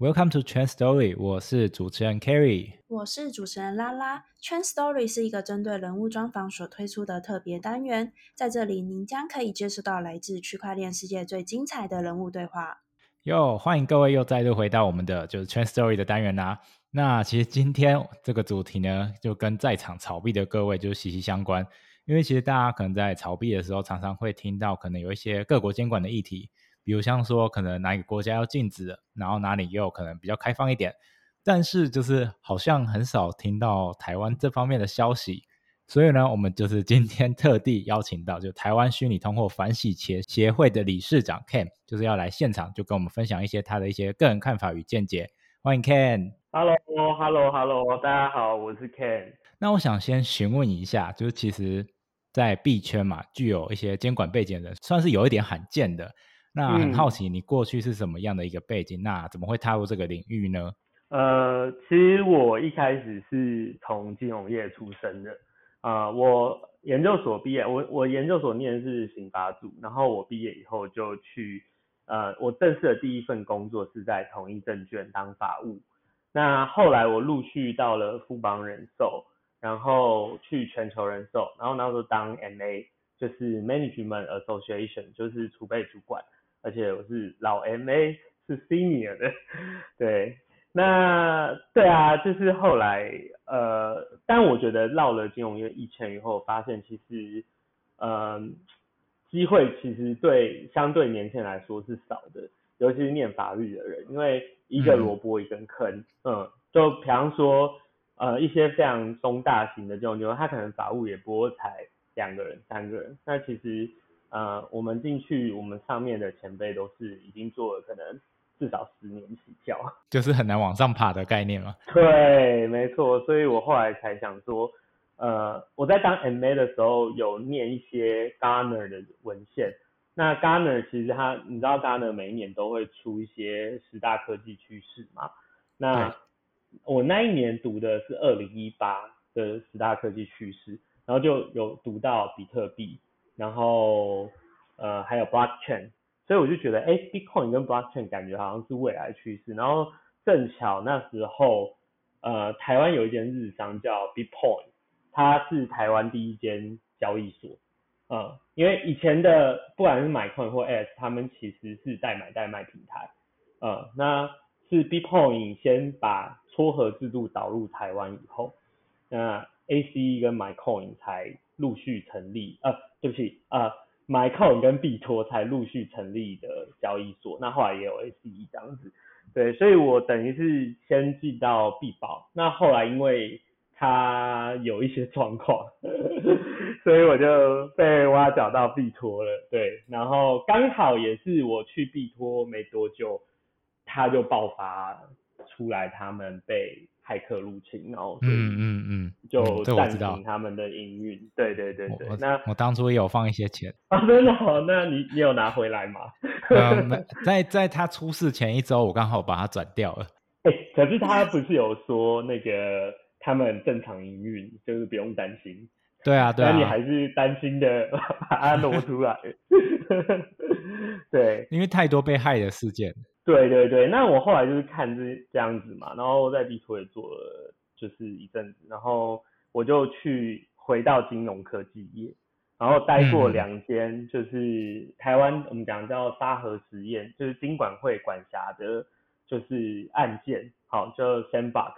Welcome to Trend Story，我是主持人 Kerry，我是主持人拉拉。Trend Story 是一个针对人物专访所推出的特别单元，在这里您将可以接触到来自区块链世界最精彩的人物对话。哟，欢迎各位又再度回到我们的就是 Trend Story 的单元啦。那其实今天这个主题呢，就跟在场炒币的各位就息息相关，因为其实大家可能在炒币的时候，常常会听到可能有一些各国监管的议题。比如像说，可能哪一个国家要禁止，然后哪里又有可能比较开放一点，但是就是好像很少听到台湾这方面的消息，所以呢，我们就是今天特地邀请到就台湾虚拟通货反洗钱协会的理事长 Ken，就是要来现场就跟我们分享一些他的一些个人看法与见解。欢迎 Ken。Hello，Hello，Hello，大家好，我是 Ken。那我想先询问一下，就是其实，在币圈嘛，具有一些监管背景的人，算是有一点罕见的。那很好奇，你过去是什么样的一个背景？那怎么会踏入这个领域呢？呃，其实我一开始是从金融业出身的。啊，我研究所毕业，我我研究所念的是刑法组，然后我毕业以后就去，呃，我正式的第一份工作是在统一证券当法务。那后来我陆续到了富邦人寿，然后去全球人寿，然后那时候当 MA，就是 Management Association，就是储备主管。而且我是老 MA，是 Senior 的，对，那对啊，就是后来呃，但我觉得绕了金融业一圈以后，发现其实呃，机会其实对相对年轻人来说是少的，尤其是念法律的人，因为一个萝卜一根坑，嗯，就比方说呃一些非常中大型的这种金融，他可能法务也不会才两个人、三个人，那其实。呃，我们进去，我们上面的前辈都是已经做了可能至少十年起跳，就是很难往上爬的概念嘛。对，没错，所以我后来才想说，呃，我在当 MA 的时候有念一些 Garner 的文献。那 Garner 其实他，你知道 Garner 每一年都会出一些十大科技趋势嘛？那我那一年读的是二零一八的十大科技趋势，然后就有读到比特币。然后，呃，还有 blockchain，所以我就觉得，哎，Bitcoin 跟 blockchain 感觉好像是未来趋势。然后正巧那时候，呃，台湾有一间日商叫 Bitcoin，它是台湾第一间交易所，嗯，因为以前的不管是买 coin 或 S，他们其实是代买代卖平台，嗯，那是 Bitcoin 先把撮合制度导入台湾以后，那 ACE 跟 MyCoin 才陆续成立，呃。对不起啊，MyCoin 跟币托才陆续成立的交易所，那后来也有 ACE 这样子，对，所以我等于是先进到币宝，那后来因为它有一些状况，所以我就被挖角到币托了，对，然后刚好也是我去币托没多久，它就爆发出来，他们被。骇客入侵，然后嗯嗯嗯，就暂停他们的营运。对对对对，那我当初也有放一些钱啊，真的好？那你你有拿回来吗？在在他出事前一周，我刚好把它转掉了。哎，可是他不是有说那个他们正常营运，就是不用担心。对啊，对啊，那你还是担心的，把它挪出来。对，因为太多被害的事件。对对对，那我后来就是看这这样子嘛，然后在地图也做了就是一阵子，然后我就去回到金融科技业，然后待过两间就是台湾我们讲叫沙河实验，就是金管会管辖的，就是案件，好就 Sandbox，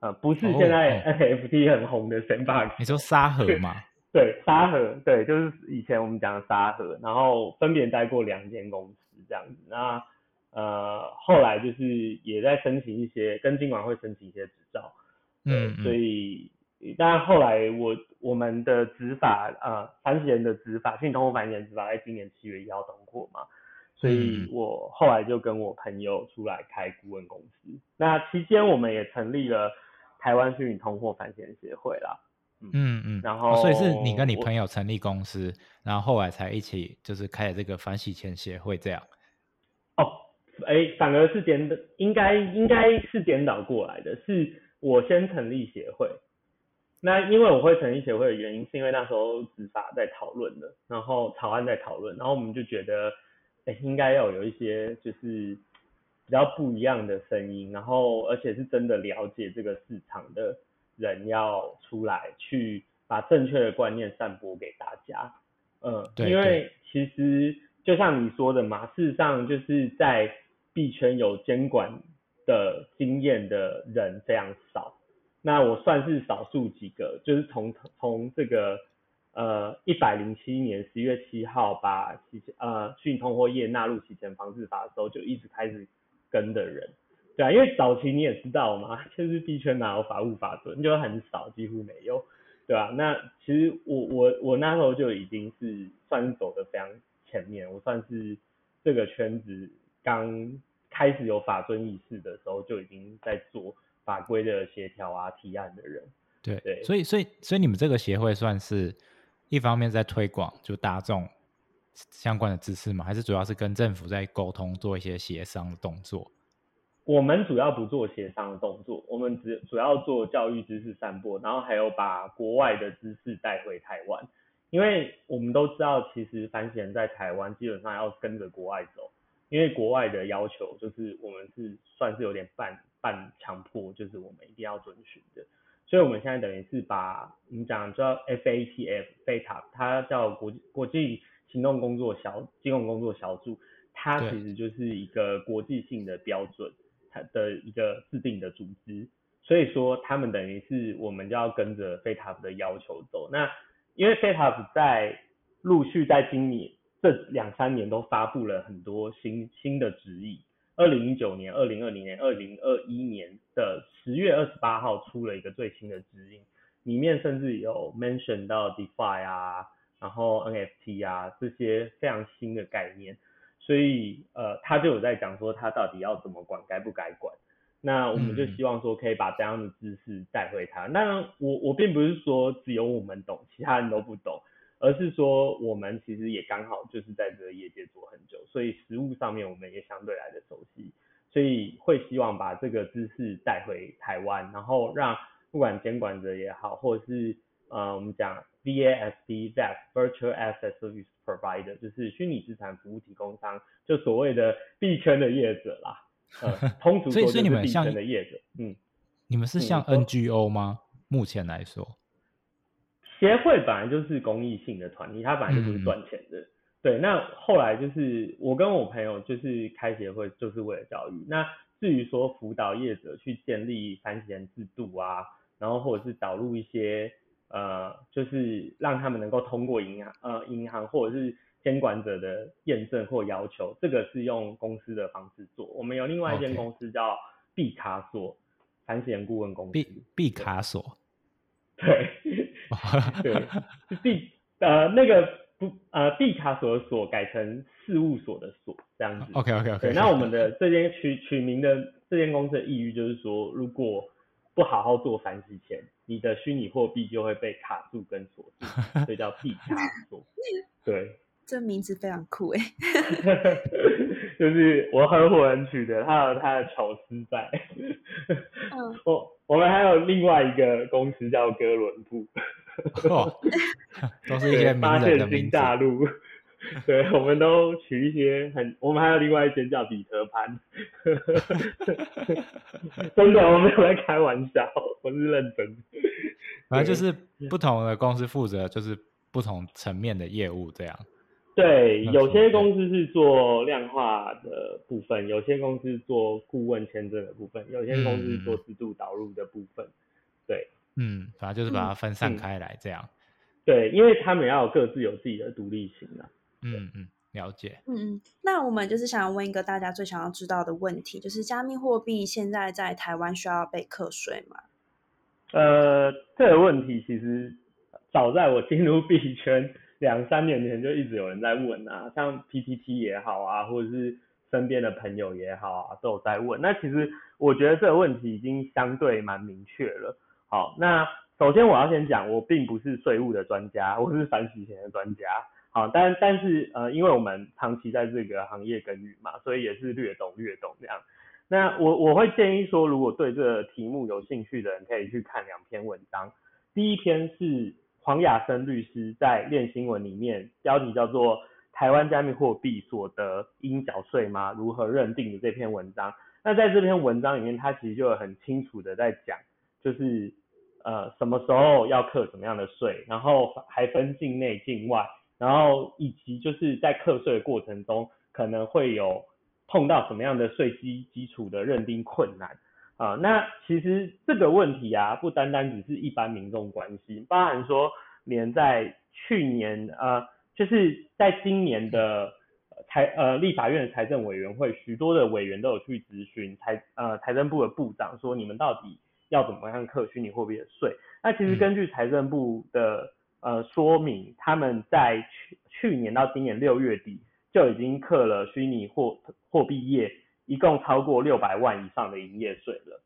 呃不是现在 NFT 很红的 Sandbox，你说沙河吗？对沙河，对，就是以前我们讲的沙河，然后分别待过两间公司这样子，那。呃，后来就是也在申请一些跟金管会申请一些执照，嗯，所以，但后来我我们的执法呃，反洗钱的执法，信通货反洗钱执法在今年七月一号通过嘛，所以我后来就跟我朋友出来开顾问公司，那期间我们也成立了台湾虚拟通货反洗钱协会啦，嗯嗯，然。后所以是你跟你朋友成立公司，然后后来才一起就是开了这个反洗钱协会这样。哎，反而是颠的，应该应该是颠倒过来的，是我先成立协会。那因为我会成立协会的原因，是因为那时候执法在讨论的，然后草案在讨论，然后我们就觉得，哎，应该要有一些就是比较不一样的声音，然后而且是真的了解这个市场的人要出来去把正确的观念散播给大家。嗯，对因为其实就像你说的嘛，事实上就是在币圈有监管的经验的人非常少。那我算是少数几个，就是从从这个呃一百零七年十一月七号把洗钱呃讯通货业纳入洗钱防治法的时候，就一直开始跟的人。对啊，因为早期你也知道嘛，就是币圈哪有法务法准，就很少，几乎没有，对吧、那其实我我我那时候就已经是算是走的非常前面，我算是这个圈子刚开始有法尊意识的时候，就已经在做法规的协调啊、提案的人。对对所以所以所以你们这个协会算是一方面在推广就大众相关的知识吗？还是主要是跟政府在沟通，做一些协商的动作？我们主要不做协商的动作，我们只主要做教育知识散播，然后还有把国外的知识带回台湾。因为我们都知道，其实反洗人在台湾基本上要跟着国外走，因为国外的要求就是我们是算是有点半半强迫，就是我们一定要遵循的。所以我们现在等于是把我们讲叫 FATF FATA，它叫国际国际行动工作小金融工作小组，它其实就是一个国际性的标准，它的一个制定的组织。所以说，他们等于是我们就要跟着 FATF 的要求走。那因为 FATF 在陆续在今年这两三年都发布了很多新新的指引。二零一九年、二零二零年、二零二一年的十月二十八号出了一个最新的指引，里面甚至有 mention 到 DeFi 啊，然后 NFT 啊这些非常新的概念，所以呃，他就有在讲说他到底要怎么管，该不该管。那我们就嗯希望说可以把这样的知识带回台湾。当然，我我并不是说只有我们懂，其他人都不懂，而是说我们其实也刚好就是在这个业界做很久，所以实务上面我们也相对来的熟悉，所以会希望把这个知识带回台湾，然后让不管监管者也好，或者是呃我们讲 VASP VAS Virtual Asset Service Provider，就是虚拟资产服务提供商，就所谓的币圈的业者啦。呃，通俗说就是币所以你们像圈的业者，嗯。你们是像 NGO 吗？目前来说，协会本来就是公益性的团体，它本来就不是嗯赚钱的。对，那后来就是我跟我朋友就是开协会，就是为了教育。那至于说辅导业者去建立反洗钱制度啊，然后或者是导入一些呃，就是让他们能够通过银行呃银行或者是监管者的验证或要求，这个是用公司的方式做。我们有另外一间公司叫毕卡索反洗钱顾问公司。毕毕卡索，对，对，是毕呃那个不呃地卡所的所改成事务所的所这样子。OK OK OK。那我们的这间取取名的这间公司的意义就是说，如果不好好做反洗钱，你的虚拟货币就会被卡住跟锁住，所以叫地卡所。对，这名字非常酷诶。就是我合伙人取的，他有他的巧思在。嗯，我我们还有另外一个公司叫哥伦布。哦，都是一些名发。现新大陆，对，我们都取一些很，我们还有另外一间叫彼得潘，真的，我没有在开玩笑，我是认真的。反正就是不同的公司负责就是不同层面的业务，这样。对，有些公司是做量化的部分，有些公司做顾问签证的部分，有些公司是做嗯制度导入的部分。对嗯，反正就是把它分散嗯开来，这样。对，因为他们要有各自有自己的独立性啊。嗯嗯，了解。嗯嗯，那我们就是想问一个大家最想要知道的问题，就是加密货币现在在台湾需要被课税吗？呃，这个问题其实早在我进入币圈两三年前就一直有人在问啊，像 PPT 也好啊，或者是身边的朋友也好啊，都有在问。那其实我觉得这个问题已经相对蛮明确了。好，那首先我要先讲，我并不是税务的专家，我是反洗钱的专家。好，但但是呃，因为我们长期在这个行业耕耘嘛，所以也是略懂略懂这样。那我我会建议说，如果对这个题目有兴趣的人，可以去看两篇文章。第一篇是黄雅生律师在《练新闻》里面，标题叫做《台湾加密货币所得应缴税吗？如何认定的这篇文章。那在这篇文章里面，他其实就很清楚的在讲，就是呃什么时候要课什么样的税，然后还分境内境外，然后以及就是在课税的过程中可能会有碰到什么样的税基基础的认定困难啊。那其实这个问题啊，不单单只是一般民众关心，包含说连在去年呃。就是在今年的财呃立法院的财政委员会，许多的委员都有去咨询财呃财政部的部长，说你们到底要怎么样课虚拟货币的税？那其实根据财政部的呃说明，他们在去去年到今年六月底就已经课了虚拟货货币业一共超过六百万以上的营业税了。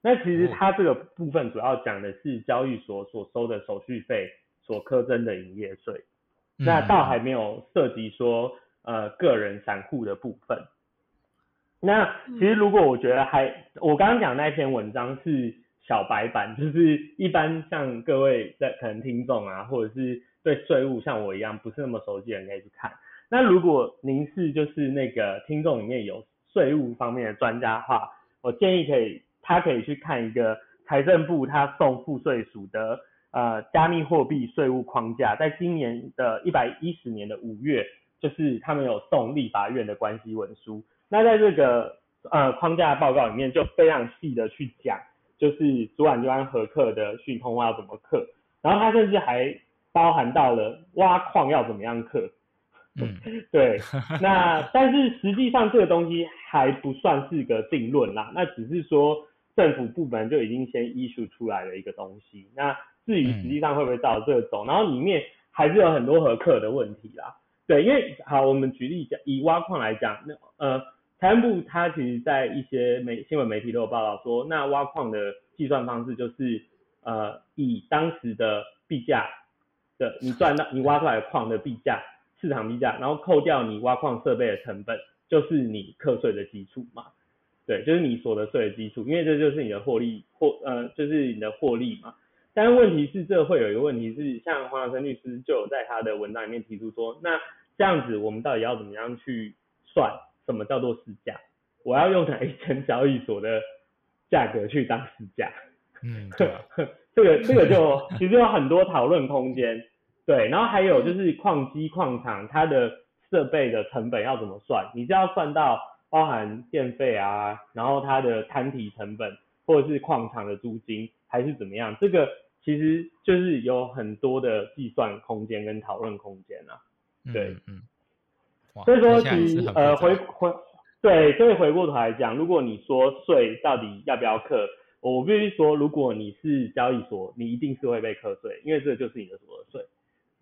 那其实它这个部分主要讲的是交易所所收的手续费所课征的营业税。那倒还没有涉及说呃个人散户的部分。那其实如果我觉得还我刚刚讲那篇文章是小白版，就是一般像各位在可能听众啊，或者是对税务像我一样不是那么熟悉的人可以去看。那如果您是就是那个听众里面有税务方面的专家的话，我建议可以他可以去看一个财政部他送赋税署的。呃，加密货币税务框架，在今年的一百一十年的五月，就是他们有送立法院的关系文书。那在这个呃框架报告里面，就非常细的去讲，就是主管机关合课的讯通话要怎么课，然后他甚至还包含到了挖矿要怎么样课。嗯，对。那但是实际上这个东西还不算是个定论啦，那只是说政府部门就已经先 issue 出来的一个东西。那至于实际上会不会照这个走，然后里面还是有很多合客的问题啦。对，因为好，我们举例讲，以挖矿来讲，那呃，财政部它其实在一些媒新闻媒体都有报道说，那挖矿的计算方式就是呃，以当时的币价的你赚到你挖出来的矿的币价市场币价，然后扣掉你挖矿设备的成本，就是你课税的基础嘛。对，就是你所得税的基础，因为这就是你的获利获呃，就是你的获利嘛。但是问题是，这会有一个问题是，像黄晓生律师就有在他的文章里面提出说，那这样子我们到底要怎么样去算什么叫做市价？我要用哪一间交易所的价格去当市价？嗯，这个这个就其实有很多讨论空间。对，然后还有就是矿机矿场它的设备的成本要怎么算？你是要算到包含电费啊，然后它的摊体成本，或者是矿场的租金，还是怎么样？这个其实就是有很多的计算空间跟讨论空间啊，对，嗯，所以说其实呃回回对，所以回过头来讲，如果你说税到底要不要课，我必须说，如果你是交易所，你一定是会被课税，因为这就是你的所得税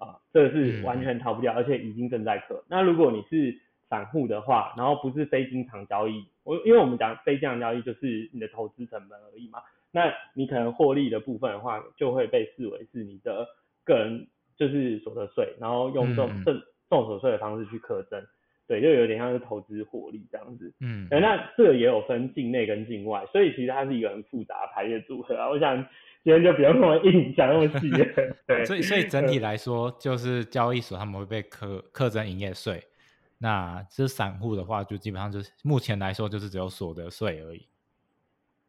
啊，这个是完全逃不掉，而且已经正在课。那如果你是散户的话，然后不是非经常交易，我因为我们讲非经常交易就是你的投资成本而已嘛。那你可能获利的部分的话，就会被视为是你的个人就是所得税，然后用这种正重所税的方式去课征，对，就有点像是投资获利这样子。嗯，那这个也有分境内跟境外，所以其实它是一个很复杂排列组合啊。我想今天就不用那么硬讲那么细。对，所以所以整体来说，就是交易所他们会被课课征营业税，那这散户的话，就基本上就是目前来说就是只有所得税而已。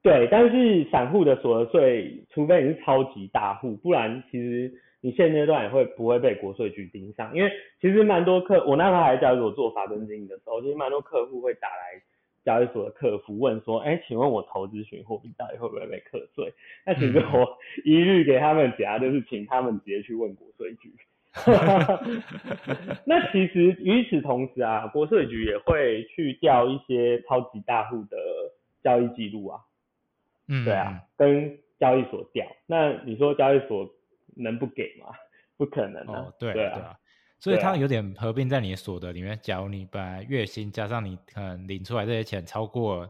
对，但是散户的所得税，除非你是超级大户，不然其实你现阶段也会不会被国税局盯上？因为其实蛮多客，我那时候还在交易所做法证经理的时候，其实蛮多客户会打来交易所的客服问说，哎，请问我投资群货币到底会不会被课税？那其实我一律给他们答就是请他们直接去问国税局。那其实与此同时啊，国税局也会去调一些超级大户的交易记录啊。嗯，对啊，跟交易所调，那你说交易所能不给吗？不可能哦，对对啊，所以它有点合并在你的所得里面。假如你本来月薪加上你可能领出来这些钱超过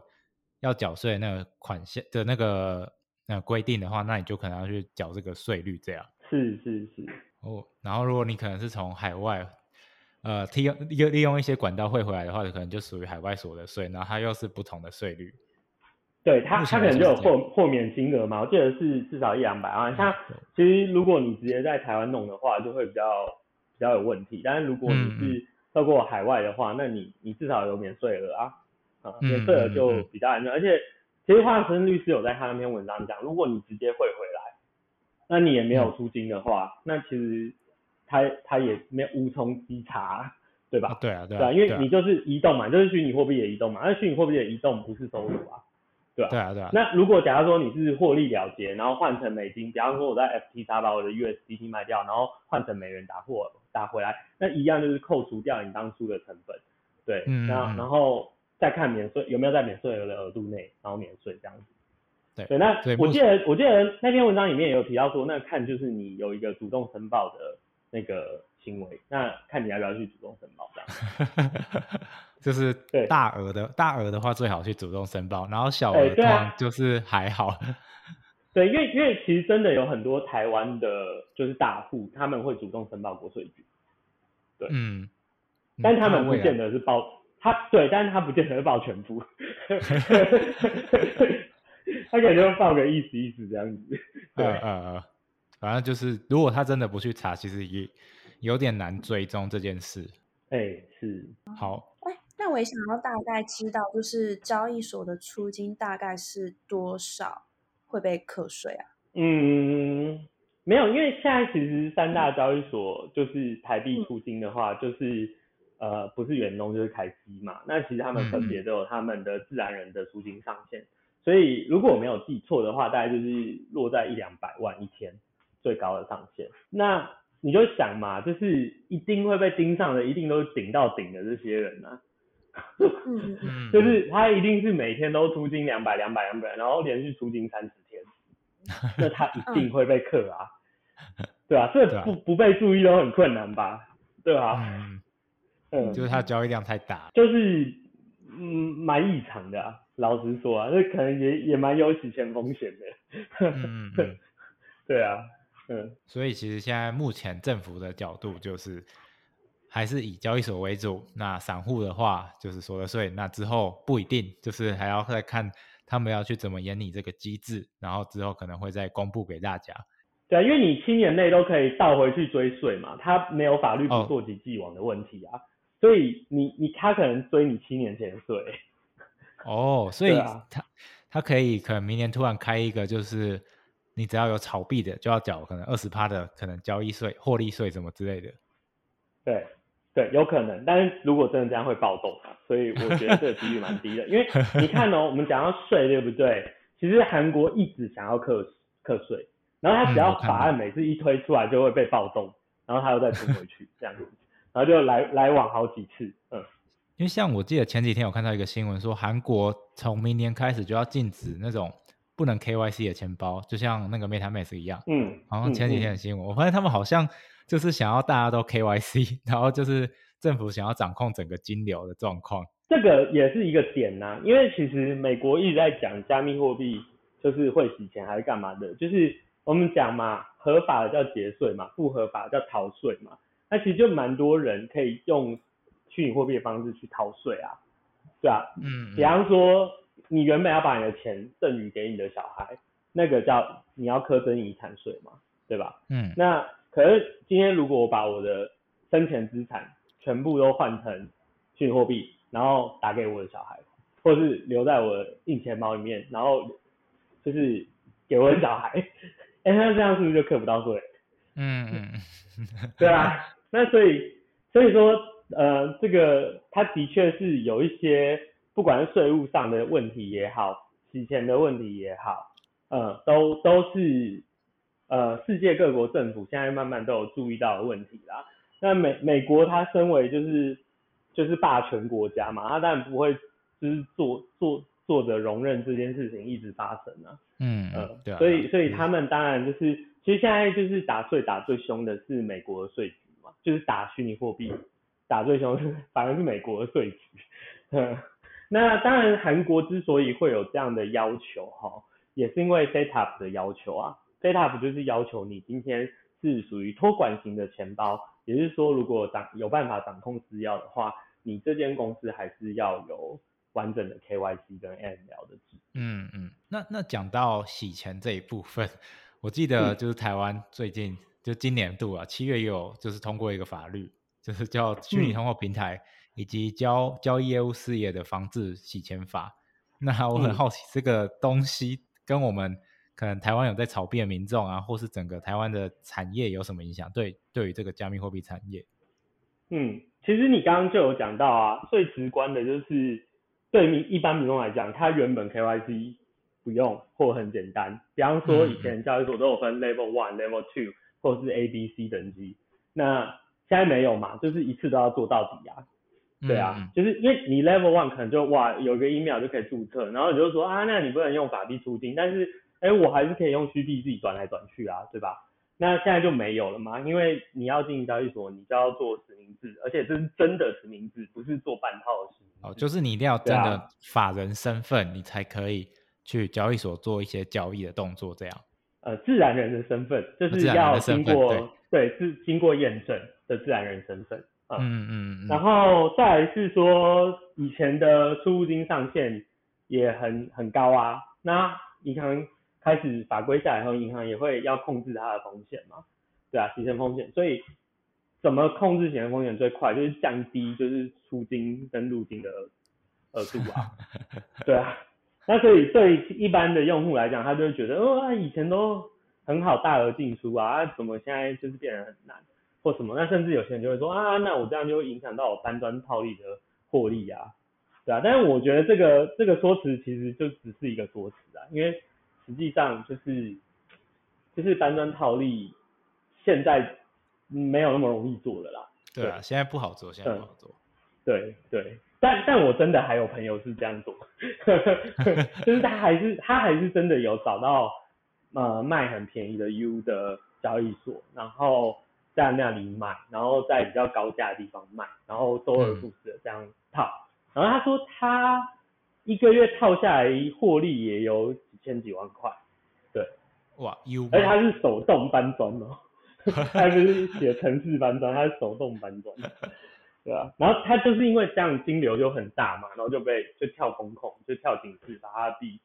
要缴税那个款项的那个那规定的话，那你就可能要去缴这个税率这样。是是是。哦，然后如果你可能是从海外呃利用利利用一些管道汇回来的话，可能就属于海外所得税，然后它又是不同的税率。对他，他可能就有豁豁免金额嘛，我记得是至少一两百万。像其实如果你直接在台湾弄的话，就会比较比较有问题。但是如果你是透过海外的话，那你你至少有免税额啊，啊，嗯免税额就比较安全。而且其实华生律师有在他那篇文章讲，如果你直接汇回来，那你也没有出金的话，那其实他他也没有无从稽查，对吧？啊对啊，对对啊，啊，对啊因为你就是移动嘛，就是虚拟货币的移动嘛，那虚拟货币的移动不是收入啊，对吧？对啊，对啊，那如果假如说你是获利了结，然后换成美金，比方说我在 FTX 把我的 USDT 卖掉，然后换成美元打货打回来，那一样就是扣除掉你当初的成本，对，嗯然后嗯然后再看免税有没有在免税额的额度内，然后免税这样子。对对，那我记得我记得那篇文章里面也有提到说，那看就是你有一个主动申报的那个行为，那看你要不要去主动申报这样。就是对。大额的大额的话，最好去主动申报，然后小额哎对啊。通常就是还好。对，因为因为其实真的有很多台湾的，就是大户，他们会主动申报国税局，对。嗯，但他们不见得是报他对，但是他不见得是报全部，他可能就报个意思意思这样子。对，呃呃呃，反正就是，如果他真的不去查，其实也有点难追踪这件事。哎、是，好，哎，那我也想要大概知道，就是交易所的出金大概是多少会被课税啊？嗯，没有，因为现在其实三大交易所就是台币出金的话，就是呃不是远东就是凯基嘛，那其实他们分别都有他们的自然人的出金上限，所以如果我没有记错的话，大概就是落在一两百万一天最高的上限。那你就想嘛，就是一定会被盯上的，一定都是顶到顶的这些人啊。就是他一定是每天都出金两百、两百、两百，然后连续出金三十天，那他一定会被克啊，对啊，这不不被注意都很困难吧，对吧、嗯，嗯，就是他交易量太大。就是嗯蛮异常的啊，老实说啊，这可能也也蛮有洗钱风险的，嗯。对啊，嗯，所以其实现在目前政府的角度就是还是以交易所为主，那散户的话就是所得税，那之后不一定，就是还要再看他们要去怎么演你这个机制，然后之后可能会再公布给大家。对啊，因为你七年内都可以倒回去追税嘛，他没有法律不哦溯及既往的问题啊，所以你你他可能追你七年前税。哦，所以他他可以可能明年突然开一个，就是你只要有炒币的就要缴可能二十趴的可能交易税、获利税什么之类的。对对，有可能，但是如果真的这样会暴动啊，所以我觉得这个几率蛮低的。因为你看哦，我们讲到税，对不对？其实韩国一直想要课课税，然后他只要法案每次一推出来就会被暴动，然后他又再推回去这样子，然后就来来往好几次，嗯，因为像我记得前几天有看到一个新闻说，韩国从明年开始就要禁止那种不能 KYC 的钱包，就像那个 MetaMask 一样。嗯，好像前几天嗯的新闻，我发现他们好像就是想要大家都 KYC，然后就是政府想要掌控整个金流的状况。这个也是一个点呐、因为其实美国一直在讲加密货币就是会洗钱还是干嘛的，就是我们讲嘛，合法的叫节税嘛，不合法的叫逃税嘛。那其实就蛮多人可以用虚拟货币的方式去逃税啊，对啊，嗯，比方说你原本要把你的钱赠予给你的小孩，那个叫你要苛征遗产税嘛，对吧？嗯那可是今天如果我把我的生前资产全部都换成虚拟货币，然后打给我的小孩，或是留在我的硬钱包里面，然后就是给我的小孩，哎、那这样是不是就克不到税？嗯嗯 对啊，那所以所以说，呃，这个它的确是有一些，不管是税务上的问题也好，洗钱的问题也好，呃，都都是呃世界各国政府现在慢慢都有注意到的问题啦。那美美国它身为就是就是霸权国家嘛，它当然不会就是做做做着容忍这件事情一直发生啊。嗯呃嗯，对啊，所以所以嗯他们当然就是，其实现在就是打税打最凶的是美国的税局嘛，就是打虚拟货币打最凶是反而是美国的税局。嗯那当然韩国之所以会有这样的要求哈，也是因为 set up 的要求啊，FATF 就是要求你今天是属于托管型的钱包，也就是说如果掌有办法掌控私钥的话，你这间公司还是要有完整的 KYC 跟 AML 的制嗯嗯，那那讲到洗钱这一部分，我记得嗯。就是台湾最近就今年度啊，七月有就是通过一个法律，就是叫虚拟通货平台以及交交易业务事业的防治洗钱法。那我很好奇，这个东西跟我们可能台湾有在炒币的民众啊，或是整个台湾的产业有什么影响？对，对于这个加密货币产业，嗯，其实你刚刚就有讲到啊，最直观的就是对民一般民众来讲，他原本 KYC 不用或很简单，比方说以前交易所都有分 Level One、Level Two 或是 A、B、C 等级，那现在没有嘛，就是一次都要做到底啊。对啊，就是因为你 Level One 可能就哇有个 email 就可以注册，然后你就说啊，那你不能用法币出金，但是哎我还是可以用虚币自己转来转去啊，对吧？那现在就没有了嘛，因为你要进交易所，你就要做实名制，而且这是真的实名制，不是做半套的实名。哦，就是你一定要真的法人身份，你才可以去交易所做一些交易的动作，这样。呃，自然人的身份，就是要经过对是经过验证的自然人身份。嗯嗯，然后再来是说以前的出入金上限也很很高啊，那银行开始法规下来后，银行也会要控制它的风险嘛，对啊，提升风险，所以怎么控制洗钱风险最快，就是降低就是出金跟入金的额度啊，对啊，那所以对一般的用户来讲，他就会觉得哦，以前都很好大额进出啊，怎么现在就是变得很难？或什么，那甚至有些人就会说啊，那我这样就会影响到我搬砖套利的获利啊，对啊。但是我觉得这个这个说辞其实就只是一个说辞啊，因为实际上就是就是搬砖套利现在没有那么容易做的啦。对啊，现在不好做，现在不好做。对对，但但我真的还有朋友是这样做，就是他还是他还是真的有找到呃卖很便宜的 U 的交易所，然后。在那里买，然后在比较高价的地方卖，然后周而复始的这样套。然后他说他一个月套下来获利也有几千几万块，对，哇，有，而且他是手动搬砖哦，他不是写程式搬砖，他是手动搬砖，对啊。然后他就是因为这样金流就很大嘛，然后就被就跳风控，就跳警示，把他币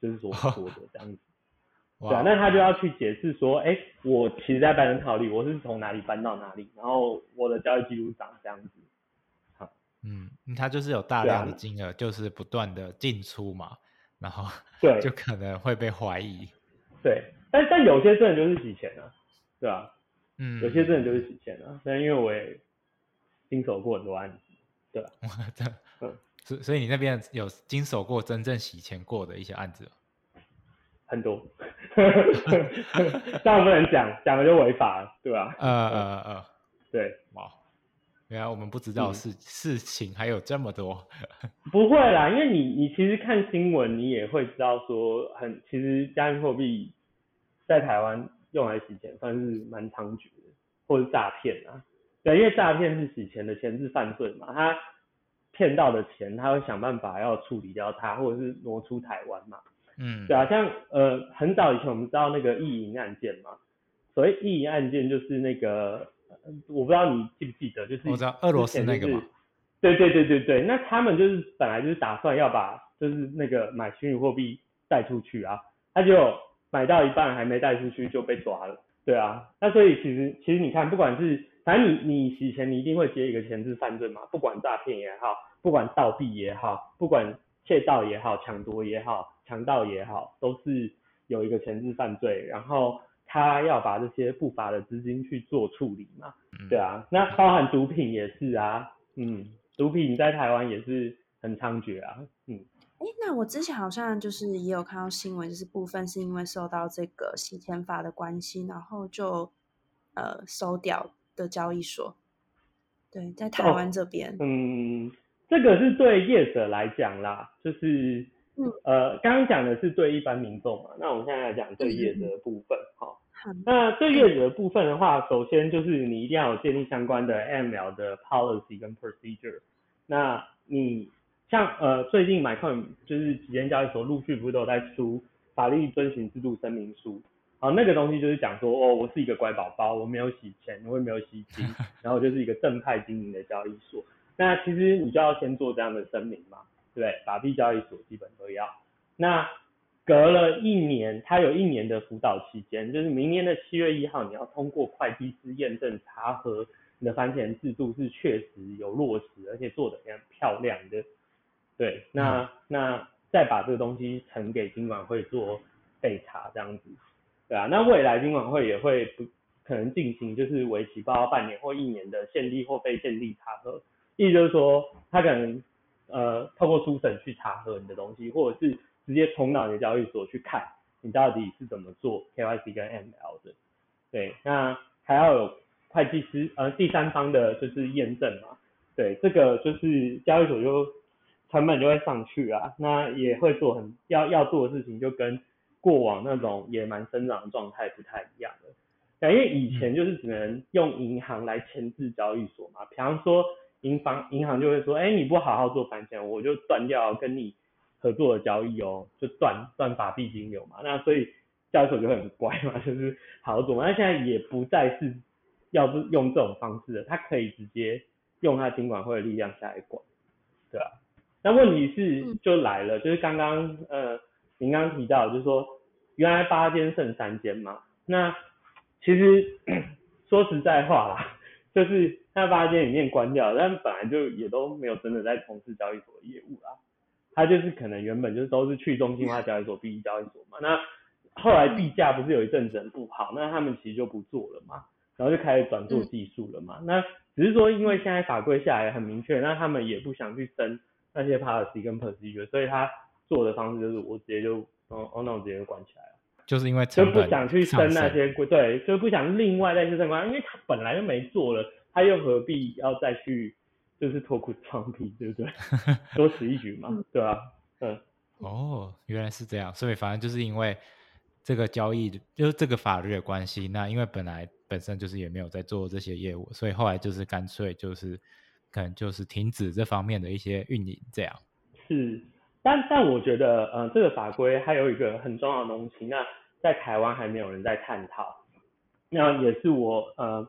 就是说说的这样子。对啊，那他就要去解释说，哎，我其实在搬砖套利，我是从哪里搬到哪里，然后我的交易记录长这样子。好，嗯，他就是有大量的金额，就是不断的进出嘛，然后对，就可能会被怀疑。对，但但有些真的就是洗钱啊，对吧？嗯，有些真的就是洗钱啊，但因为我也经手过很多案子，对吧？嗯，所所以你那边有经手过真正洗钱过的一些案子？很多，这样不能讲，讲了就违法了，对吧？呃呃呃，对，哇，原来我们不知道事事情还有这么多。不会啦，因为你你其实看新闻，你也会知道说，很其实加密货币在台湾用来洗钱算是蛮猖獗的，或者诈骗啊。对，因为诈骗是洗钱的前置犯罪嘛，他骗到的钱，他会想办法要处理掉它，或者是挪出台湾嘛。嗯，对啊，像呃很早以前我们知道那个意淫案件嘛，所谓意淫案件就是那个，我不知道你记不记得，就是我知道俄罗斯那个嘛，对对对对对，那他们就是本来就是打算要把就是那个买虚拟货币带出去啊，他就买到一半还没带出去就被抓了，对啊，那所以其实其实你看不管是反正你你洗钱你一定会接一个前置犯罪嘛，不管诈骗也好，不管盗币也好，不管窃盗也好，抢夺也好。强盗也好，都是有一个前置犯罪，然后他要把这些不法的资金去做处理嘛，对啊，那包含毒品也是啊，嗯，毒品在台湾也是很猖獗啊，嗯，哎，那我之前好像就是也有看到新闻，就是部分是因为受到这个洗钱法的关系，然后就呃收掉的交易所，对，在台湾这边，嗯，这个是对业者来讲啦，就是。嗯，呃，刚刚讲的是对一般民众嘛，那我们现在来讲对业者的部分，好，那对月子的部分的话，首先就是你一定要有建立相关的 ML 的 policy 跟 procedure。那你像呃最近 MyCoin 就是几间交易所陆续不是都有在出法律遵循制度声明书，好，那个东西就是讲说，哦，我是一个乖宝宝，我没有洗钱，我也没有洗金，然后就是一个正派经营的交易所。那其实你就要先做这样的声明嘛。对，法币交易所基本都要。那隔了一年，它有一年的辅导期间，就是明年的七月一号，你要通过会计师验证查核你的反潜制度是确实有落实，而且做的非常漂亮的。对，那那再把这个东西呈给金管会做备查，这样子，对啊，那未来金管会也会不可能进行就是为期包括半年或一年的限利或非限利查核，意思就是说，他可能呃透过初审去查核你的东西，或者是直接冲到你的交易所去看你到底是怎么做 KYC 跟 ML 的，对，那还要有会计师呃第三方的就是验证嘛，对，这个就是交易所就。成本就会上去啊，那也会做很要要做的事情，就跟过往那种野蛮生长的状态不太一样了。因为以前就是只能用银行来牵制交易所嘛，比方说银行银行就会说，哎，你不好好做反钱，我就断掉跟你合作的交易哦，就断断法币金流嘛。那所以交易所就会很乖嘛，就是好好做嘛。那现在也不再是要是用这种方式了，他可以直接用他金管会的力量下来管，对吧？那问题是就来了，就是刚刚呃，您刚刚提到，就是说原来八间剩三间嘛。那其实 说实在话啦，就是那八间里面关掉，但本来就也都没有真的在从事交易所的业务啦。它就是可能原本就是都是去中心化交易所、币交易所嘛。那后来币价不是有一阵子很不好，那他们其实就不做了嘛，然后就开始转做技术了嘛。那只是说因为现在法规下来很明确，那他们也不想去升。那些 policy 跟 procedure，所以他做的方式就是我直接就哦哦，那我直接就关起来了。就是因为就不想去升那些规，对，就不想另外再去升关，因为他本来就没做了，他又何必要再去就是脱裤装逼，对不对？多此一举嘛，对吧？嗯。哦，原来是这样，所以反正就是因为这个交易就是这个法律的关系，那因为本来本身就是也没有在做这些业务，所以后来就是干脆就是。可能就是停止这方面的一些运营，这样是，但但我觉得，呃，这个法规还有一个很重要的东西，那在台湾还没有人在探讨，那也是我呃，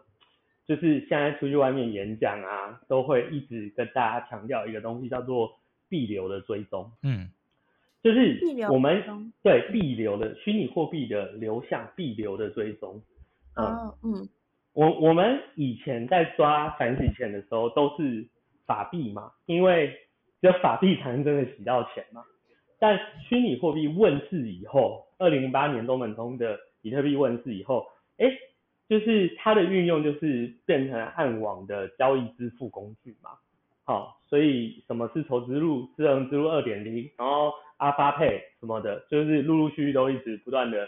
就是现在出去外面演讲啊，都会一直跟大家强调一个东西，叫做币流的追踪，嗯，就是我们对币流的虚拟货币的流向币流的追踪，哦，嗯。我我们以前在抓反洗钱的时候都是法币嘛，因为只有法币才能真的洗到钱嘛。但虚拟货币问世以后，二零零八年东本通的比特币问世以后，哎，就是它的运用就是变成暗网的交易支付工具嘛。好，所以什么是筹支路、智能之路二点零，然后阿发配什么的，就是陆陆续续都一直不断的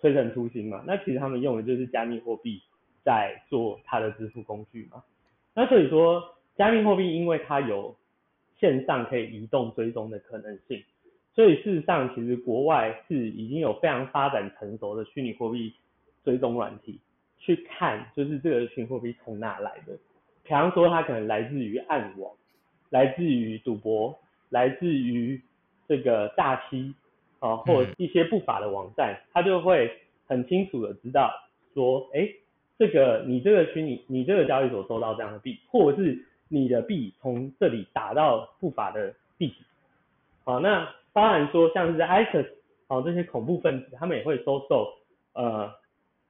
推陈出新嘛。那其实他们用的就是加密货币。在做它的支付工具嘛，那所以说加密货币因为它有线上可以移动追踪的可能性，所以事实上其实国外是已经有非常发展成熟的虚拟货币追踪软体，去看就是这个虚拟货币从哪来的，比方说它可能来自于暗网，来自于赌博，来自于这个诈欺啊，或一些不法的网站，它就会很清楚的知道说，哎。这个你这个虚拟你这个交易所收到这样的币，或者是你的币从这里打到不法的地址，好，那当然说像是 ISIS 哦这些恐怖分子，他们也会收受呃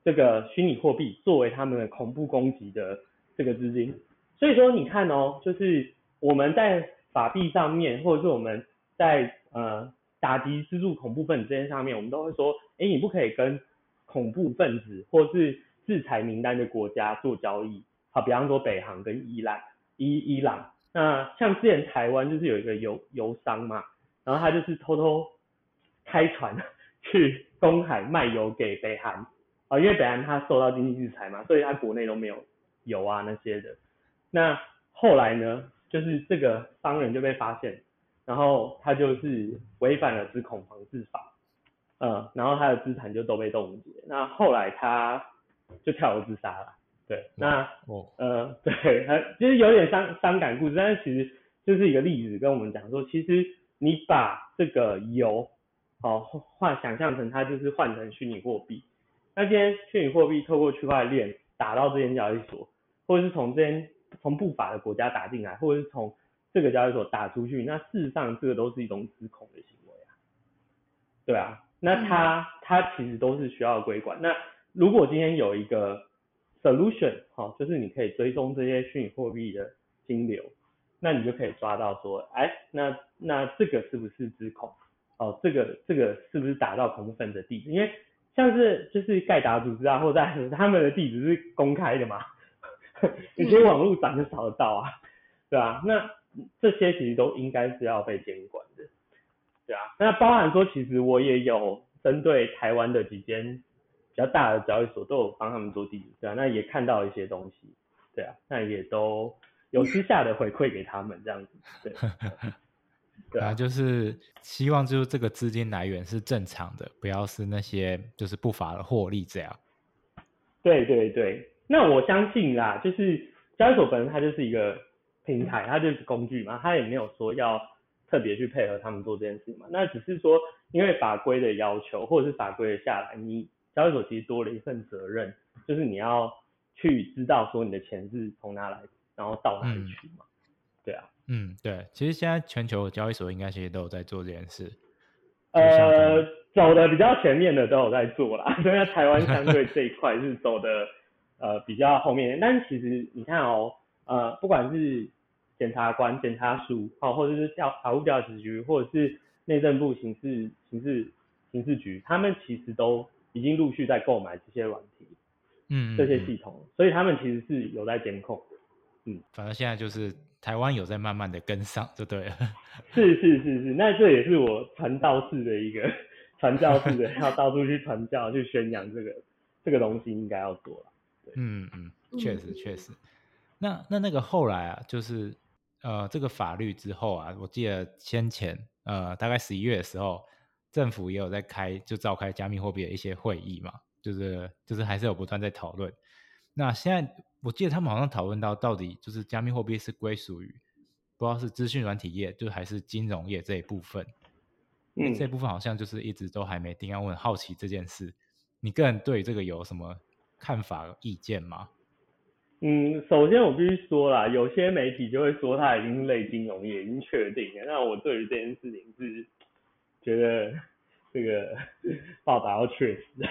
这个虚拟货币作为他们的恐怖攻击的这个资金，所以说你看哦，就是我们在法币上面，或者是我们在呃打击资助恐怖分子这些上面，我们都会说，哎，你不可以跟恐怖分子或是制裁名单的国家做交易，好，比方说北韩跟伊朗，伊伊朗，那像之前台湾就是有一个油油商嘛，然后他就是偷偷开船去公海卖油给北韩，啊，因为北韩他受到经济制裁嘛，所以他国内都没有油啊那些的，那后来呢，就是这个商人就被发现，然后他就是违反了资恐防治法，嗯，然后他的资产就都被冻结，那后来他。就跳楼自杀了，对，那哦，呃，对，他就是有点伤伤感故事，但是其实就是一个例子，跟我们讲说，其实你把这个油，好换想象成它就是换成虚拟货币，那今天虚拟货币透过区块链打到这间交易所，或者是从这间从不法的国家打进来，或者是从这个交易所打出去，那事实上这个都是一种指控的行为啊，对啊，那它它其实都是需要规管，那。如果今天有一个 solution 好，就是你可以追踪这些虚拟货币的金流，那你就可以抓到说，哎，那那这个是不是指控？哦，这个这个是不是打到恐怖分子的地址？因为像是就是盖达组织啊，或者他们的地址是公开的嘛，有些网络上就找得到啊，对啊？那这些其实都应该是要被监管的，对啊。那包含说，其实我也有针对台湾的几间比较大的交易所，都有帮他们做地址，对啊。那也看到一些东西，对啊。那也都有私下的回馈给他们这样子，对。对啊，就是希望就是这个资金来源是正常的，不要是那些就是不法的获利这样。对对对，那我相信啦，就是交易所本身它就是一个平台，它就是工具嘛，它也没有说要特别去配合他们做这件事嘛。那只是说因为法规的要求，或者是法规的下来，你交易所其实多了一份责任，就是你要去知道说你的钱是从哪来，然后到哪里去嘛。嗯，对，其实现在全球交易所应该其实都有在做这件事。呃，走的比较前面的都有在做啦，所以台湾相对这一块是走的呃比较后面。但其实你看哦，呃，不管是检察官、检察署，哦，或者是调法务调查局，或者是内政部刑事刑事刑事局，他们其实都已经陆续在购买这些软体，嗯，这些系统，所以他们其实是有在监控。嗯，反正现在就是。台湾有在慢慢的跟上，就对了。是是是是，那这也是我传道式的一个 传教式的，要到处去传教、去宣扬这个这个东西应该要做了。嗯嗯，确实确实。那那那个后来啊，就是呃这个法律之后啊，我记得先前呃大概十一月的时候，政府也有在开就召开加密货币的一些会议嘛，就是就是还是有不断在讨论。那现在。我记得他们好像讨论到，到底就是加密货币是归属于不知道是资讯软体业，就还是金融业这一部分。嗯，这部分好像就是一直都还没定。我很好奇这件事，你个人对这个有什么看法、意见吗？嗯，首先我必须说啦，有些媒体就会说它已经类金融业，已经确定了。那我对于这件事情是觉得。这个 报道要确实，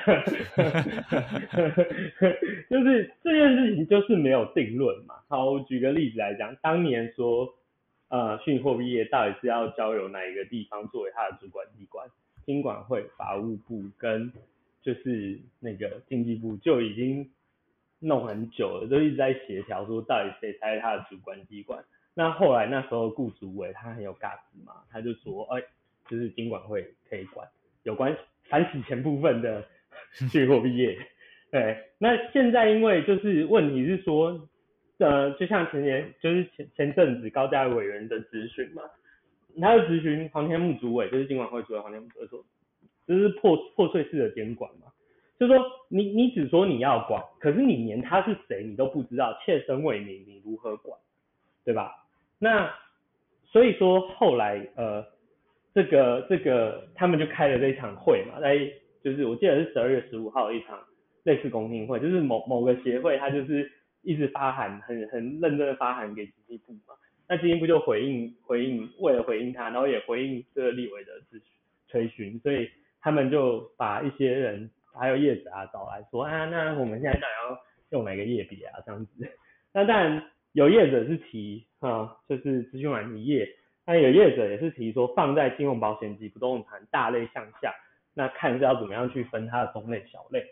就是这件事情就是没有定论嘛。好，我举个例子来讲，当年说，呃，虚拟货币业到底是要交由哪一个地方作为它的主管机关？金管会、法务部跟就是那个经济部就已经弄很久了，都一直在协调说到底谁才是它的主管机关。那后来那时候顾主委他很有尬子嘛，他就说，哎，就是金管会可以管。有关反洗钱部分的虚拟货币业，对，那现在因为就是问题是说，呃，就像前年就是前前阵子高价委员的咨询嘛，他的咨询黄天木主委就是金管会主委黄天木主委说，这是破破碎式的监管嘛，就是说你你只说你要管，可是你连他是谁你都不知道，切身为民你如何管，对吧？那所以说后来呃。这个这个他们就开了这一场会嘛，在就是我记得是十二月十五号一场类似公听会，就是某某个协会他就是一直发函，很很认真的发函给经济部嘛，那经济部就回应回应，为了回应他，然后也回应这个立委的咨询，所以他们就把一些人还有业者啊找来说啊，那我们现在到底要用哪个业别啊这样子，那当然有业者是提啊，就是资讯软体业。那有业者也是提说，放在金融保险及不动产大类向下，那看是要怎么样去分它的中类、小类。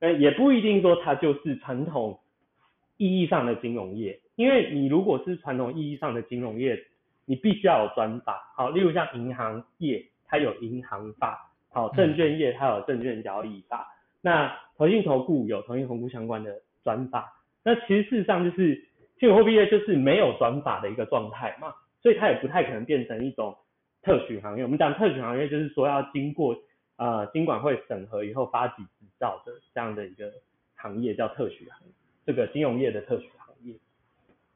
那也不一定说它就是传统意义上的金融业，因为你如果是传统意义上的金融业，你必须要有专法。好，例如像银行业，它有银行法；好，证券业它有证券交易法。那投信投顾有投信投顾相关的专法。那其实事实上就是，金融货币业就是没有专法的一个状态嘛。所以它也不太可能变成一种特许行业。我们讲特许行业，就是说要经过呃经管会审核以后发给执照的这样的一个行业叫特许行业，这个金融业的特许行业。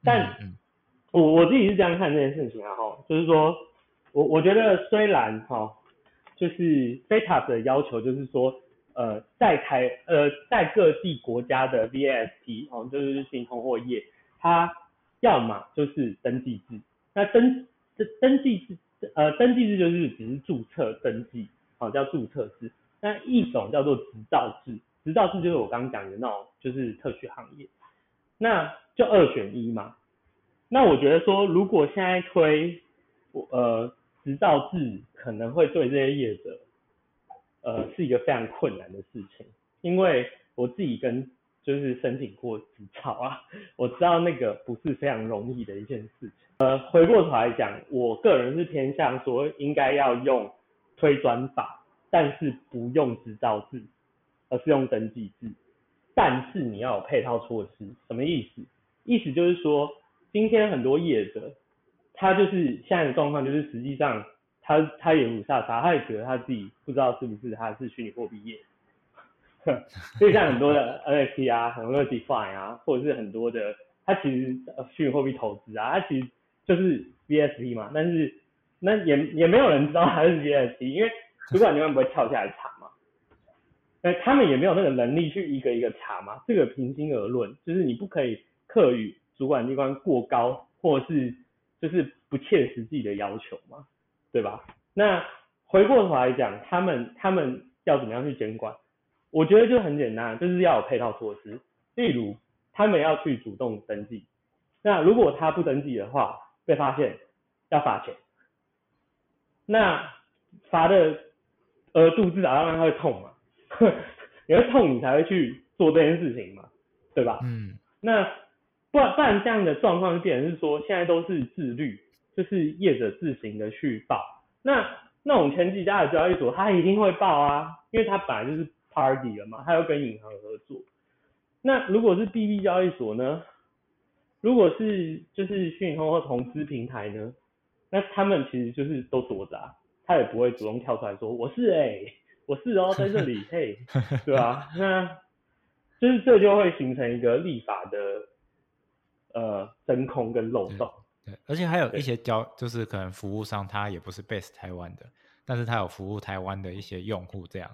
但我我自己是这样看这件事情啊哈，就是说我我觉得虽然哈，就是 f t a 的要求就是说呃在台呃在各地国家的 VASP 哦就是新通货业，它要么就是登记制。那登这登记制，呃，登记制就是只是注册登记，好叫注册制。那一种叫做执照制，执照制就是我刚刚讲的那种，就是特许行业，那就二选一嘛。那我觉得说，如果现在推我呃执照制，可能会对这些业者呃是一个非常困难的事情，因为我自己跟就是申请过执照啊，我知道那个不是非常容易的一件事情。呃，回过头来讲，我个人是偏向说应该要用推转法，但是不用执照制。而是用登记制，但是你要有配套措施，什么意思？意思就是说，今天很多业者，他就是现在的状况，就是实际上他他也五煞煞，他也觉得他自己不知道是不是他是虚拟货币业，所以像很多的 NFT 啊，很多的 DeFi 啊，或者是很多的，他其实虚拟货币投资啊，他其实就是 VSP 嘛，但是那也也没有人知道他是 VSP，因为主管永远不会跳下来查嘛。那他们也没有那个能力去一个一个查嘛，这个平心而论，就是你不可以课予主管机关过高或是就是不切实际的要求嘛，对吧？那回过头来讲，他们他们要怎么样去监管？我觉得就很简单，就是要有配套措施，例如他们要去主动登记，那如果他不登记的话，被发现要罚钱，那罚的额度至少要让他会痛嘛。你会痛，你才会去做这件事情嘛，对吧？嗯。那不然不然这样的状况变成是说，现在都是自律，就是业者自行的去报。那那种前几家的交易所，他一定会报啊，因为他本来就是 party 了嘛，他要跟银行合作。那如果是 BB 交易所呢？如果是就是虚拟通货投资平台呢？那他们其实就是都躲着，他也不会主动跳出来说我是哎。我是哦，在这里，嘿，对吧？那就是这就会形成一个立法的呃真空跟漏洞。对，而且还有一些交，就是可能服务商他也不是 base 台湾的，但是他有服务台湾的一些用户这样。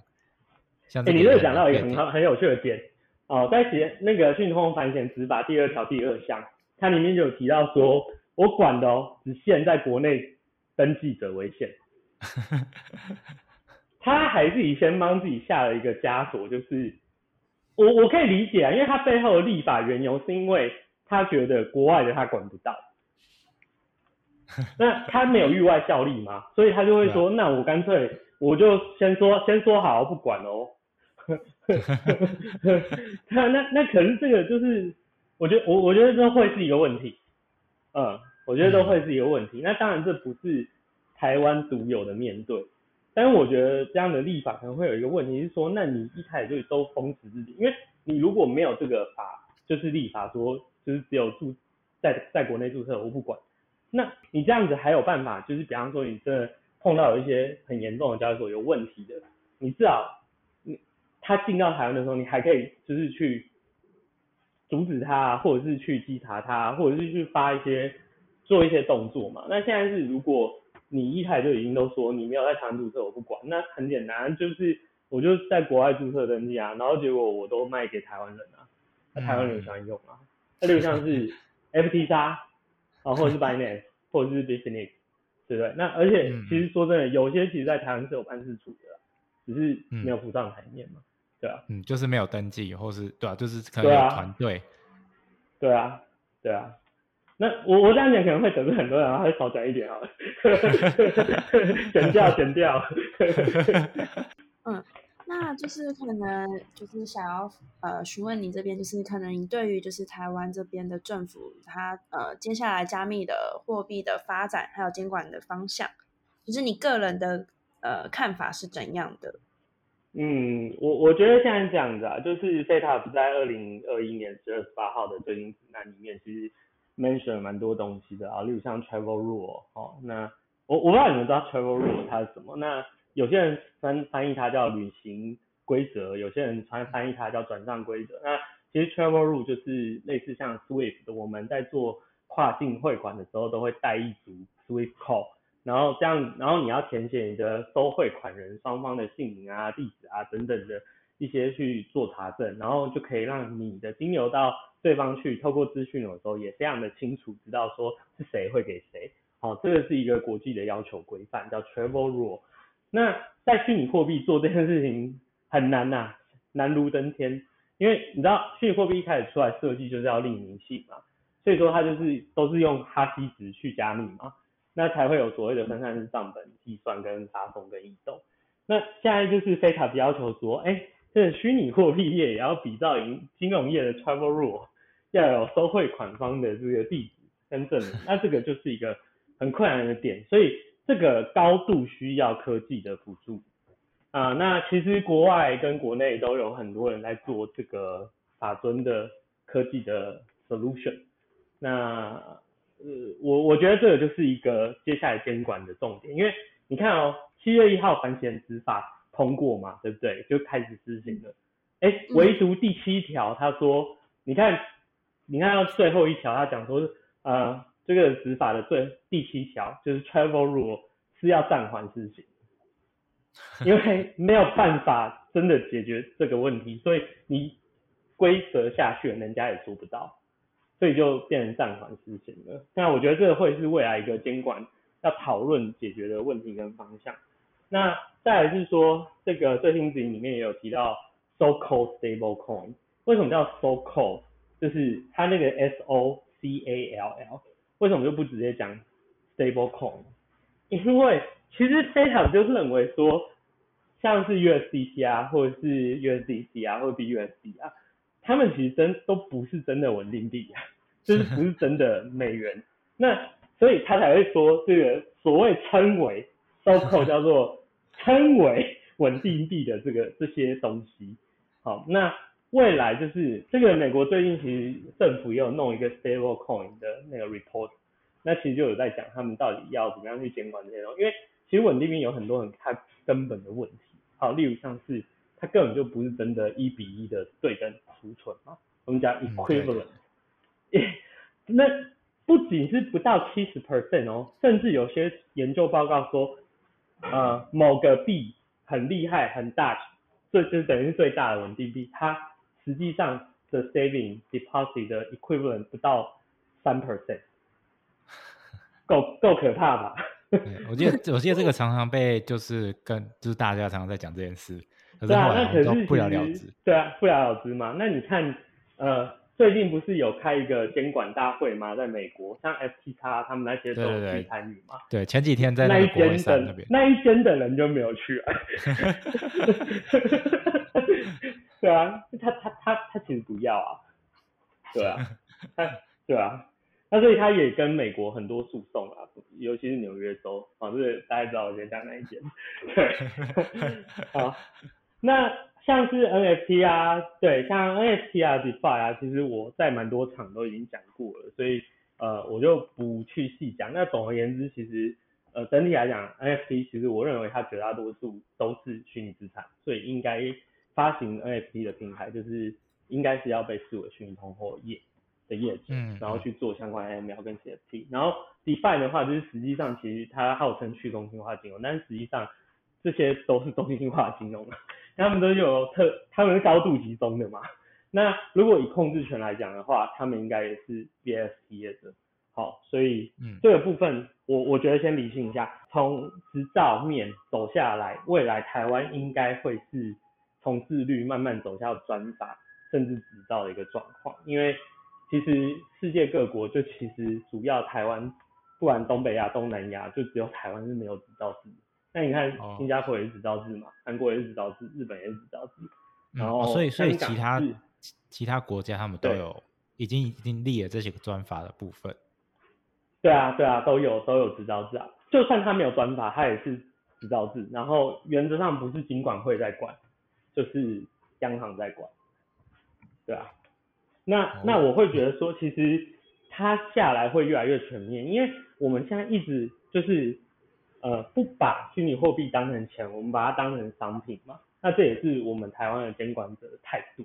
像你这个讲到一个很很有趣的点哦，在写那个讯通反险执法第二条第二项，它里面就有提到说，我管的哦，只限在国内登记者为限。他还自己先帮自己下了一个枷锁，就是我我可以理解啊，因为他背后的立法缘由是因为他觉得国外的他管不到，那他没有域外效力嘛，所以他就会说，那我干脆我就先说先说好不管哦，那那那可是这个就是，我觉得我我觉得这会是一个问题，嗯，我觉得都会是一个问题，那当然这不是台湾独有的面对。但是我觉得这样的立法可能会有一个问题，是说，那你一开始就都封死自己，因为你如果没有这个法，就是立法说，就是只有注在在国内注册，我不管，那你这样子还有办法，就是比方说你这碰到有一些很严重的交易所有问题的，你至少你他进到台湾的时候，你还可以就是去阻止他，或者是去稽查他，或者是去发一些做一些动作嘛。那现在是如果。你一开始就已经都说你没有在台湾注册，我不管。那很简单，就是我就在国外注册登记啊，然后结果我都卖给台湾人啊，那台湾人喜欢用啊。那就像是 FT 叉啊，或者是 Binance，或者是 Business，对不对？那而且其实说真的，有些其实在台湾是有办事处的，只是没有浮上台面嘛，对啊。嗯，就是没有登记，或是对啊，就是可能有团队。对啊，对啊。那我我这样讲可能会得罪很多人，还是少讲一点好了，剪掉剪掉。嗯，那就是可能就是想要呃询问你这边，就是可能你对于就是台湾这边的政府，它呃接下来加密的货币的发展还有监管的方向，就是你个人的呃看法是怎样的？嗯，我我觉得现在这样子啊，就是 FETA 在二零二一年十二十八号的最新指南里面，其实。mention 蛮多东西的啊，例如像 travel rule 哦，那我我不知道你们知道 travel rule 它是什么，那有些人翻翻译它叫旅行规则，有些人翻翻译它叫转账规则。那其实 travel rule 就是类似像 Swift，我们在做跨境汇款的时候都会带一组 Swift code，然后这样，然后你要填写你的收汇款人双方的姓名啊、地址啊等等的一些去做查证，然后就可以让你的金流到。对方去透过资讯的时候，也非常的清楚知道说是谁会给谁，好，这个是一个国际的要求规范，叫 Travel Rule。那在虚拟货币做这件事情很难呐，难如登天，因为你知道虚拟货币一开始出来设计就是要匿名性嘛，所以说它就是都是用哈希值去加密嘛，那才会有所谓的分散式账本计算跟发送跟移动。那现在就是非卡要求说，哎，这虚拟货币业也要比照银金融业的 travel rule，要有收汇款方的这个地址跟证明，那这个就是一个很困难的点，所以这个高度需要科技的辅助啊。那其实国外跟国内都有很多人在做这个法尊的科技的 solution。那呃，我我觉得这个就是一个接下来监管的重点，因为你看哦。七月一号反险执法通过嘛，对不对？就开始执行了。哎，唯独第七条，他说，你看，你看到最后一条，他讲说，呃，这个执法的最第七条就是 travel rule 是要暂缓执行，因为 没有办法真的解决这个问题，所以你规则下去，人家也做不到，所以就变成暂缓施行了。那我觉得这会是未来一个监管要讨论解决的问题跟方向。那再来是说，这个最新指引里面也有提到 so-called stable coin，为什么叫 so-called？就是它那个 S O C A L L，为什么就不直接讲 stable coin？因为其实 Data 就认为说，像是 USDT 啊，或者是 USDC 啊，或者 BUSD 啊，他们其实真都不是真的稳定币啊，就是不是真的美元。那所以他才会说这个所谓称为 so-called 叫做。称为稳定币的这个这些东西，好，那未来就是这个美国最近其实政府也有弄一个 stable coin 的那个 report，那其实就有在讲他们到底要怎么样去监管这些东西，因为其实稳定币有很多很它根本的问题，好，例如像是它根本就不是真的一比一的对等储存嘛，我们讲 equivalent，那不仅是不到七十 percent 哦，甚至有些研究报告说。呃，某个币很厉害很大，这就等于是最大的稳定币，它实际上的 saving deposit 的 equivalent 不到三 percent，够够可怕吧？我记得我记得这个常常被就是跟就是大家常常在讲这件事，对啊，那可是不了了之，对啊，不了了之嘛。那你看呃。最近不是有开一个监管大会吗？在美国，像 FTX 他们那些都去参与嘛。对，前几天在那一间的那一间的人就没有去。对啊，他他他他其实不要啊。对啊，他对啊，那所以他也跟美国很多诉讼啊，尤其是纽约州，啊，是大家知道我先讲哪一间。对，好，那。像是 NFT 啊，对，像 NFT 啊，DeFi 啊，其实我在蛮多场都已经讲过了，所以呃我就不去细讲。那总而言之，其实呃整体来讲，NFT 其实我认为它绝大多数都是虚拟资产，所以应该发行 NFT 的平台就是应该是要被视为虚拟通货业的业者，然后去做相关 ML 跟 CFT。然后 DeFi 的话，就是实际上其实它号称去中心化金融，但实际上这些都是中心化金融。他们都有特，他们是高度集中的嘛。那如果以控制权来讲的话，他们应该也是 BSP 的。好，所以这个部分我我觉得先理清一下，从执照面走下来，未来台湾应该会是从自律慢慢走向专法，甚至执照的一个状况。因为其实世界各国就其实主要台湾，不管东北亚、东南亚，就只有台湾是没有执照制。那你看，新加坡也是执照制嘛，韩国也是执照制，日本也是执照制，然后所以所以其他其他国家他们都有已经已经立了这些个专法的部分。对啊对啊，都有都有执照制啊，就算他没有专法，他也是执照制，然后原则上不是金管会在管，就是央行在管，对啊。那那我会觉得说，其实他下来会越来越全面，因为我们现在一直就是。呃，不把虚拟货币当成钱，我们把它当成商品嘛。那这也是我们台湾的监管者的态度。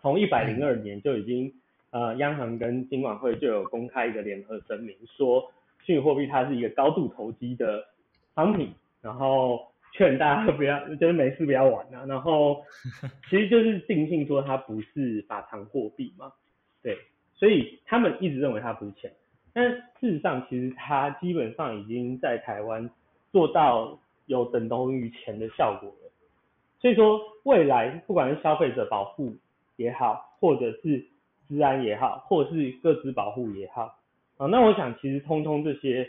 从一百零二年就已经，呃，央行跟金管会就有公开一个联合声明，说虚拟货币它是一个高度投机的商品，然后劝大家不要，就是没事不要玩啊。然后 其实就是定性说它不是法偿货币嘛，对，所以他们一直认为它不是钱，但事实上其实它基本上已经在台湾。做到有等同于钱的效果了，所以说未来不管是消费者保护也好，或者是治安也好，或者是各自保护也好，啊，那我想其实通通这些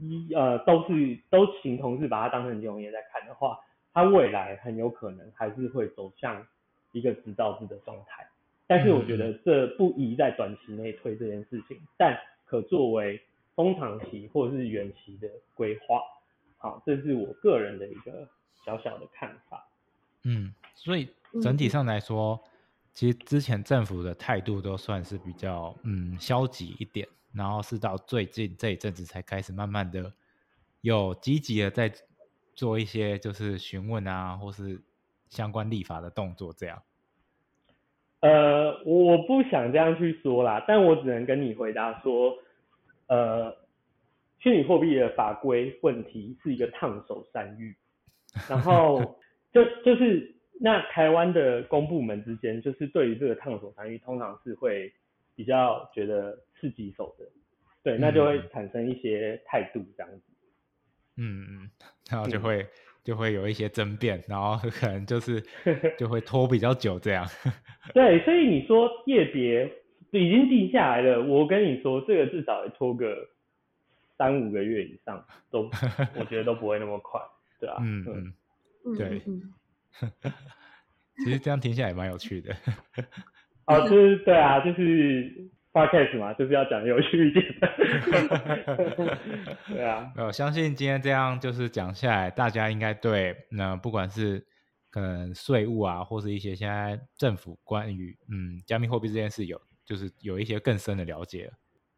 一呃都是都形同是把它当成金融业在看的话，它未来很有可能还是会走向一个执照制的状态。但是我觉得这不宜在短期内推这件事情，但可作为中长期或者是远期的规划。好，这是我个人的一个小小的看法。嗯，所以整体上来说，其实之前政府的态度都算是比较嗯消极一点，然后是到最近这一阵子才开始慢慢的有积极的在做一些就是询问啊，或是相关立法的动作这样。呃，我不想这样去说啦，但我只能跟你回答说，呃，虚拟货币的法规问题是一个烫手山芋，然后就就是那台湾的公部门之间，就是对于这个烫手山芋，通常是会比较觉得刺激手的，对，那就会产生一些态度这样子。嗯嗯，然后就会。就会有一些争辩，然后可能就是 就会拖比较久这样。对，所以你说业别已经定下来了，我跟你说这个至少也拖个三五个月以上，都 我觉得都不会那么快，对啊。嗯嗯，对。其实这样听起来也蛮有趣的。哦，就是对啊，就是。Podcast 嘛，就是要讲有趣一点。对啊，我相信今天这样就是讲下来，大家应该对那不管是可能税务啊，或是一些现在政府关于嗯加密货币这件事有就是有一些更深的了解。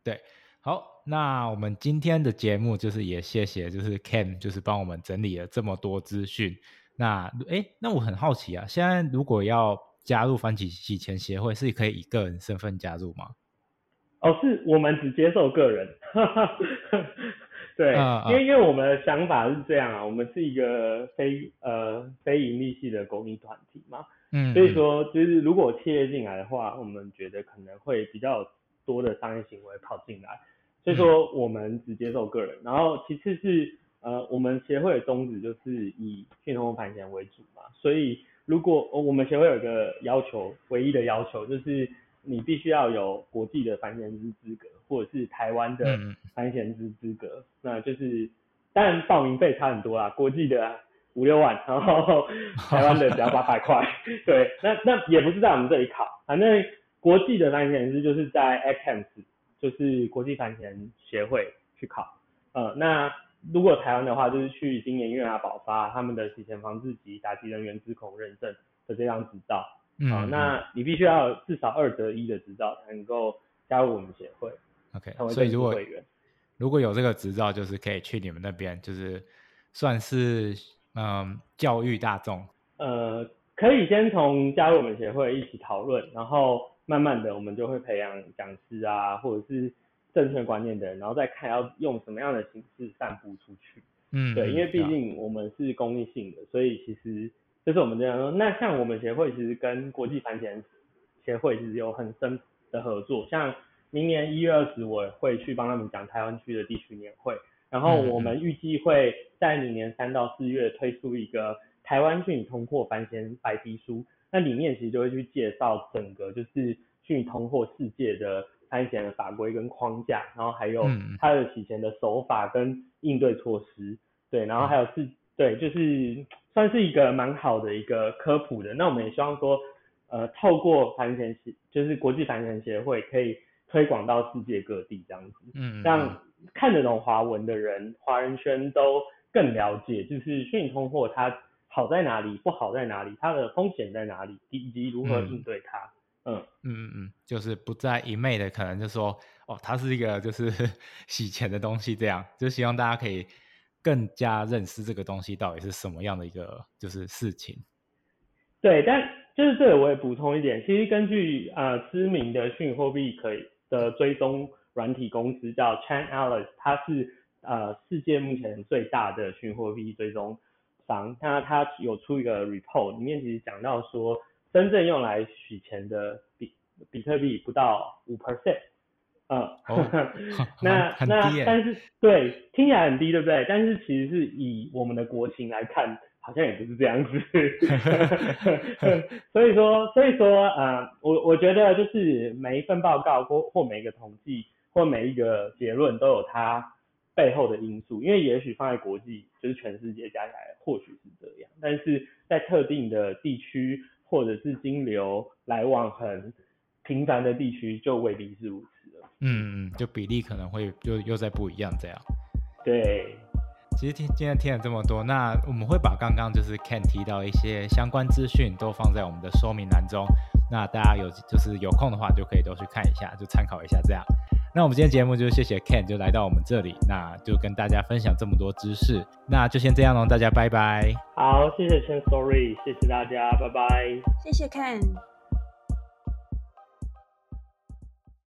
对，好，那我们今天的节目就是也谢谢就是 Ken 就是帮我们整理了这么多资讯。那哎，那我很好奇啊，现在如果要加入反洗洗钱协会，是可以以个人身份加入吗？哦，是我们只接受个人，对，因为因为我们的想法是这样啊，我们是一个非呃非盈利系的公益团体嘛，嗯，所以说就是如果企业进来的话，我们觉得可能会比较多的商业行为跑进来，所以说我们只接受个人，然后其次是呃我们协会的宗旨就是以信通盘钱为主嘛，所以如果我们协会有一个要求，唯一的要求就是。你必须要有国际的繁贤资资格，或者是台湾的繁贤资资格，那就是，当然报名费差很多啦，国际的五六万，然后 台湾的只要八百块，对，那那也不是在我们这里考，反正国际的繁贤资就是在 ACAMS，就是国际繁贤协会去考，呃，那如果台湾的话，就是去今年月牙保发他们的洗钱防治及打击人员资控认证的这张执照。好，那你必须要至少二得一的执照才能够加入我们协会。OK，所以如果如果有这个执照，就是可以去你们那边，就是算是嗯教育大众。呃，可以先从加入我们协会一起讨论，然后慢慢的我们就会培养讲师啊，或者是正确观念的人，然后再看要用什么样的形式散布出去。嗯，对，因为毕竟我们是公益性的，所以其实。就是我们这样说，那像我们协会其实跟国际盘前协会其实有很深的合作，像明年一月二十我会去帮他们讲台湾区的地区年会，然后我们预计会在明年三到四月推出一个台湾虚拟通货翻新白皮书，那里面其实就会去介绍整个就是虚拟通货世界的翻钱的法规跟框架，然后还有它的洗钱的手法跟应对措施，对，然后还有是。对，就是算是一个蛮好的一个科普的。那我们也希望说，呃，透过繁钱协，就是国际繁钱协会，可以推广到世界各地这样子，嗯，让看得懂华文的人，华人圈都更了解，就是虚拟通货它好在哪里，不好在哪里，它的风险在哪里，以及如何应对它。嗯嗯嗯嗯，就是不再一昧的可能就说，哦，它是一个就是 洗钱的东西，这样，就希望大家可以。更加认识这个东西到底是什么样的一个就是事情。对，但就是这里我也补充一点，其实根据呃知名的虚拟货币可以的追踪软体公司叫 Chainalysis，它是呃世界目前最大的虚拟货币追踪商，那它有出一个 report，里面其实讲到说，真正用来取钱的比比特币不到五 percent。嗯，那那但是对听起来很低，对不对？但是其实是以我们的国情来看，好像也不是这样子。所以说，所以说，呃，我我觉得就是每一份报告或或每一个统计或每一个结论都有它背后的因素，因为也许放在国际，就是全世界加起来或许是这样，但是在特定的地区或者是金流来往很频繁的地区，就未必是如此了。嗯嗯，就比例可能会就又在不一样这样。对。其实听今天听了这么多，那我们会把刚刚就是 Ken 提到一些相关资讯都放在我们的说明栏中，那大家有就是有空的话就可以都去看一下，就参考一下这样。那我们今天节目就谢谢 Ken 就来到我们这里，那就跟大家分享这么多知识，那就先这样喽，大家拜拜。好，谢谢 Chen Story，谢谢大家，拜拜。谢谢 Ken。